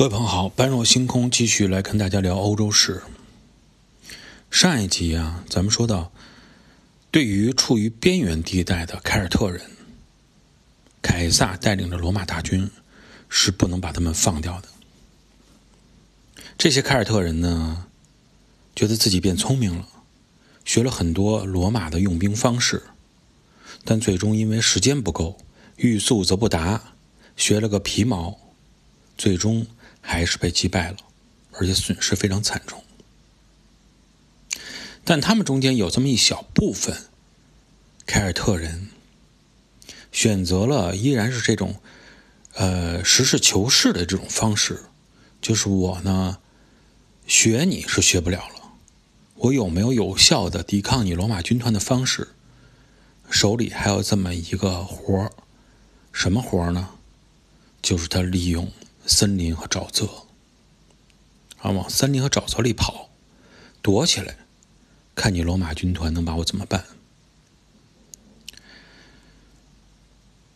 各位朋友好，般若星空继续来跟大家聊欧洲史。上一集啊，咱们说到，对于处于边缘地带的凯尔特人，凯撒带领着罗马大军是不能把他们放掉的。这些凯尔特人呢，觉得自己变聪明了，学了很多罗马的用兵方式，但最终因为时间不够，欲速则不达，学了个皮毛，最终。还是被击败了，而且损失非常惨重。但他们中间有这么一小部分凯尔特人，选择了依然是这种，呃，实事求是的这种方式，就是我呢，学你是学不了了，我有没有有效的抵抗你罗马军团的方式？手里还有这么一个活儿，什么活儿呢？就是他利用。森林和沼泽，啊，往森林和沼泽里跑，躲起来，看你罗马军团能把我怎么办？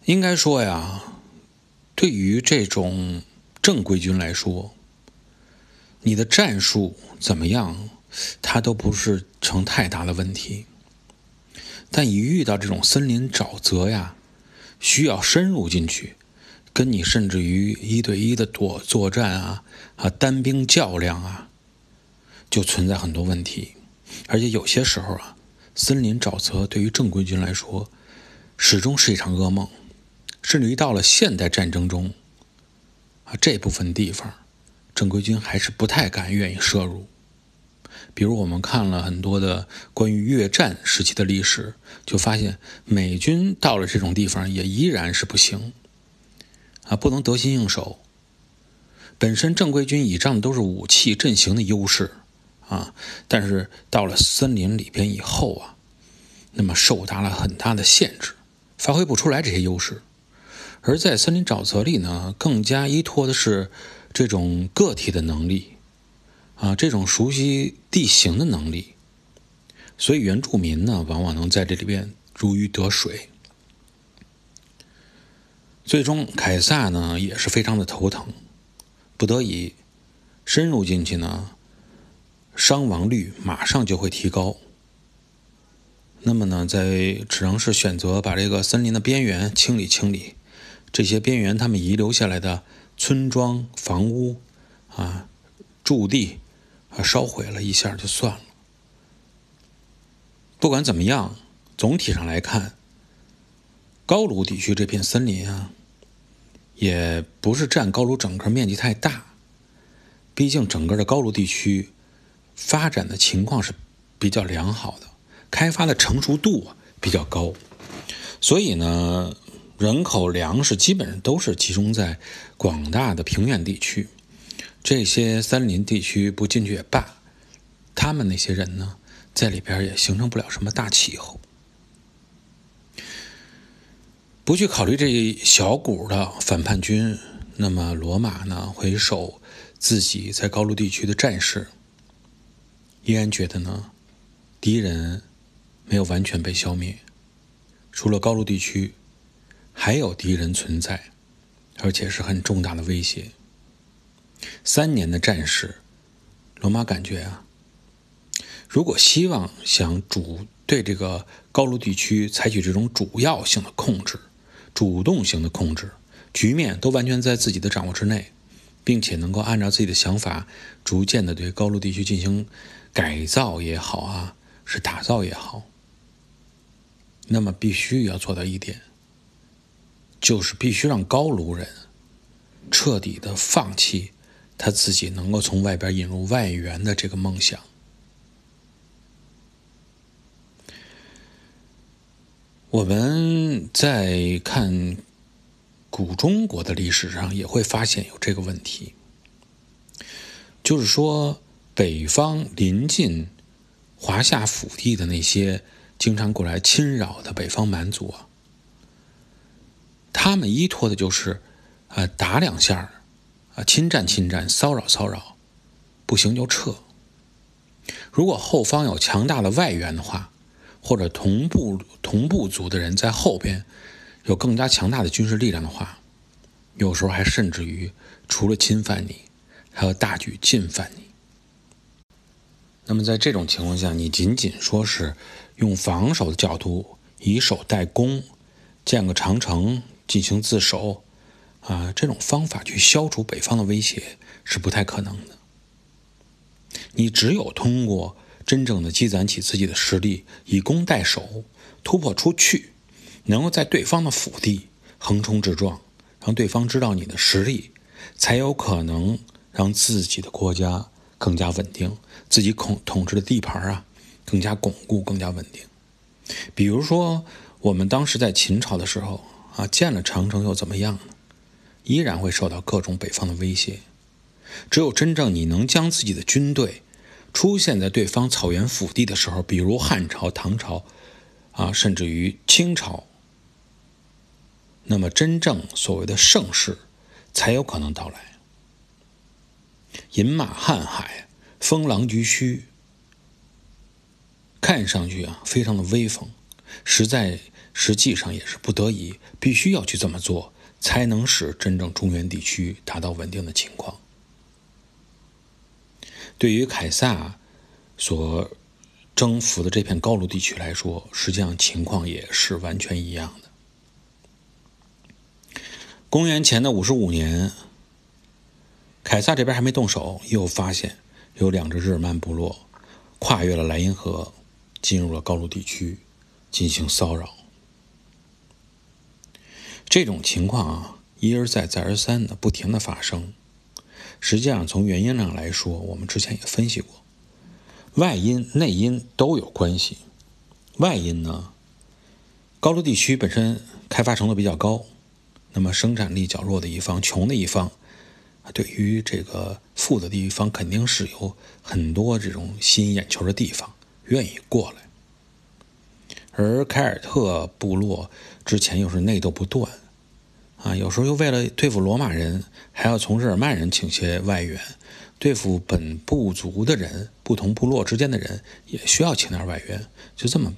应该说呀，对于这种正规军来说，你的战术怎么样，它都不是成太大的问题。但一遇到这种森林沼泽呀，需要深入进去。跟你甚至于一对一的躲作战啊啊单兵较量啊，就存在很多问题，而且有些时候啊，森林沼泽对于正规军来说，始终是一场噩梦，甚至于到了现代战争中，啊这部分地方，正规军还是不太敢愿意涉入。比如我们看了很多的关于越战时期的历史，就发现美军到了这种地方也依然是不行。啊，不能得心应手。本身正规军倚仗的都是武器阵型的优势啊，但是到了森林里边以后啊，那么受到了很大的限制，发挥不出来这些优势。而在森林沼泽里呢，更加依托的是这种个体的能力啊，这种熟悉地形的能力。所以原住民呢，往往能在这里边如鱼得水。最终，凯撒呢也是非常的头疼，不得已深入进去呢，伤亡率马上就会提高。那么呢，在只能是选择把这个森林的边缘清理清理，这些边缘他们遗留下来的村庄、房屋啊、驻地啊烧毁了一下就算了。不管怎么样，总体上来看。高卢地区这片森林啊，也不是占高卢整个面积太大，毕竟整个的高卢地区发展的情况是比较良好的，开发的成熟度啊比较高，所以呢，人口粮食基本上都是集中在广大的平原地区，这些森林地区不进去也罢，他们那些人呢，在里边也形成不了什么大气候。不去考虑这小股的反叛军，那么罗马呢？回首自己在高卢地区的战事，依然觉得呢，敌人没有完全被消灭，除了高卢地区，还有敌人存在，而且是很重大的威胁。三年的战事，罗马感觉啊，如果希望想主对这个高卢地区采取这种主要性的控制。主动型的控制局面都完全在自己的掌握之内，并且能够按照自己的想法，逐渐的对高卢地区进行改造也好啊，是打造也好。那么必须要做到一点，就是必须让高卢人彻底的放弃他自己能够从外边引入外援的这个梦想。我们在看古中国的历史上，也会发现有这个问题，就是说，北方临近华夏腹地的那些经常过来侵扰的北方蛮族啊，他们依托的就是呃打两下啊侵占侵占，骚扰骚扰，不行就撤。如果后方有强大的外援的话。或者同部同部族的人在后边有更加强大的军事力量的话，有时候还甚至于除了侵犯你，还要大举进犯你。那么在这种情况下，你仅仅说是用防守的角度以守代攻，建个长城进行自守，啊，这种方法去消除北方的威胁是不太可能的。你只有通过真正的积攒起自己的实力，以攻代守，突破出去，能够在对方的腹地横冲直撞，让对方知道你的实力，才有可能让自己的国家。更加稳定，自己统统治的地盘啊，更加巩固，更加稳定。比如说，我们当时在秦朝的时候啊，建了长城又怎么样呢？依然会受到各种北方的威胁。只有真正你能将自己的军队出现在对方草原腹地的时候，比如汉朝、唐朝啊，甚至于清朝，那么真正所谓的盛世才有可能到来。饮马瀚海，风狼居胥，看上去啊非常的威风，实在实际上也是不得已，必须要去这么做，才能使真正中原地区达到稳定的情况。对于凯撒所征服的这片高卢地区来说，实际上情况也是完全一样的。公元前的五十五年。凯撒这边还没动手，又发现有两只日耳曼部落跨越了莱茵河，进入了高卢地区进行骚扰。这种情况啊，一而再，再而三的不停的发生。实际上，从原因上来说，我们之前也分析过，外因、内因都有关系。外因呢，高卢地区本身开发程度比较高，那么生产力较弱的一方，穷的一方。对于这个富的地方，肯定是有很多这种吸引眼球的地方，愿意过来。而凯尔特部落之前又是内斗不断，啊，有时候又为了对付罗马人，还要从日耳曼人请些外援；对付本部族的人，不同部落之间的人，也需要请点外援。就这么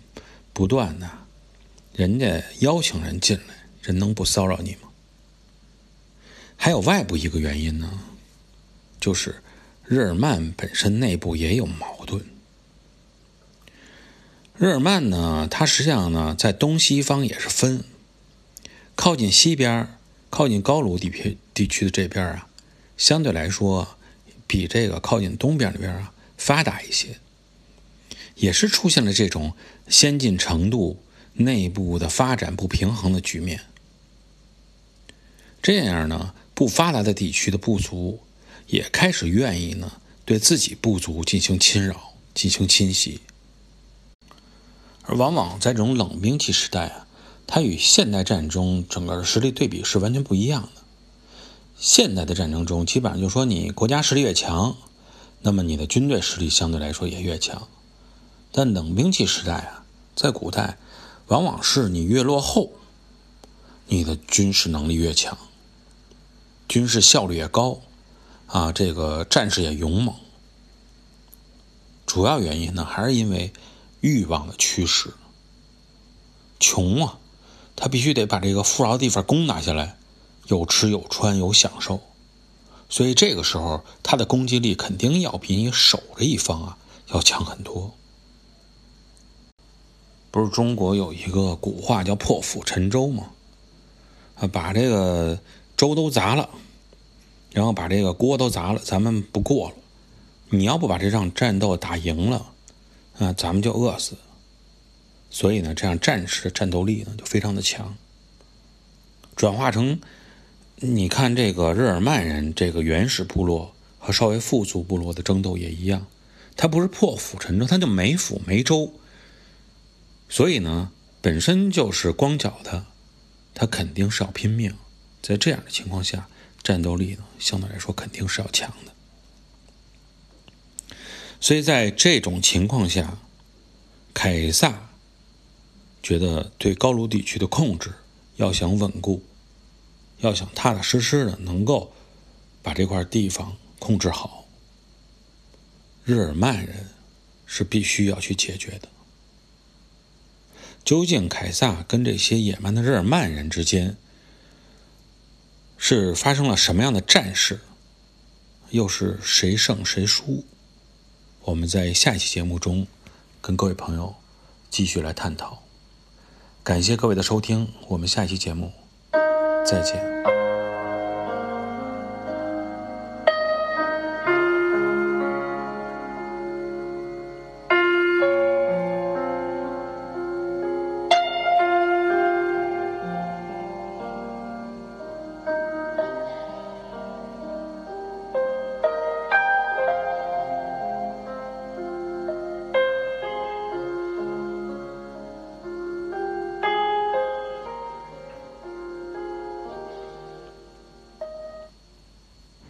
不断的，人家邀请人进来，人能不骚扰你吗？还有外部一个原因呢，就是日耳曼本身内部也有矛盾。日耳曼呢，它实际上呢，在东西方也是分，靠近西边、靠近高卢地区地区的这边啊，相对来说比这个靠近东边那边啊发达一些，也是出现了这种先进程度、内部的发展不平衡的局面。这样呢？不发达的地区的部族也开始愿意呢，对自己部族进行侵扰、进行侵袭，而往往在这种冷兵器时代啊，它与现代战争整个的实力对比是完全不一样的。现代的战争中，基本上就说你国家实力越强，那么你的军队实力相对来说也越强。但冷兵器时代啊，在古代，往往是你越落后，你的军事能力越强。军事效率也高，啊，这个战士也勇猛。主要原因呢，还是因为欲望的驱使。穷啊，他必须得把这个富饶的地方攻打下来，有吃有穿有享受，所以这个时候他的攻击力肯定要比你守着一方啊要强很多。不是中国有一个古话叫破釜沉舟吗？啊，把这个。粥都砸了，然后把这个锅都砸了，咱们不过了。你要不把这场战斗打赢了，啊，咱们就饿死。所以呢，这样战士的战斗力呢就非常的强。转化成，你看这个日耳曼人这个原始部落和稍微富足部落的争斗也一样，他不是破釜沉舟，他就没釜没舟。所以呢，本身就是光脚的，他肯定是要拼命。在这样的情况下，战斗力呢相对来说肯定是要强的。所以在这种情况下，凯撒觉得对高卢地区的控制要想稳固，要想踏踏实实的能够把这块地方控制好，日耳曼人是必须要去解决的。究竟凯撒跟这些野蛮的日耳曼人之间？是发生了什么样的战事又是谁胜谁输？我们在下一期节目中跟各位朋友继续来探讨。感谢各位的收听，我们下一期节目再见。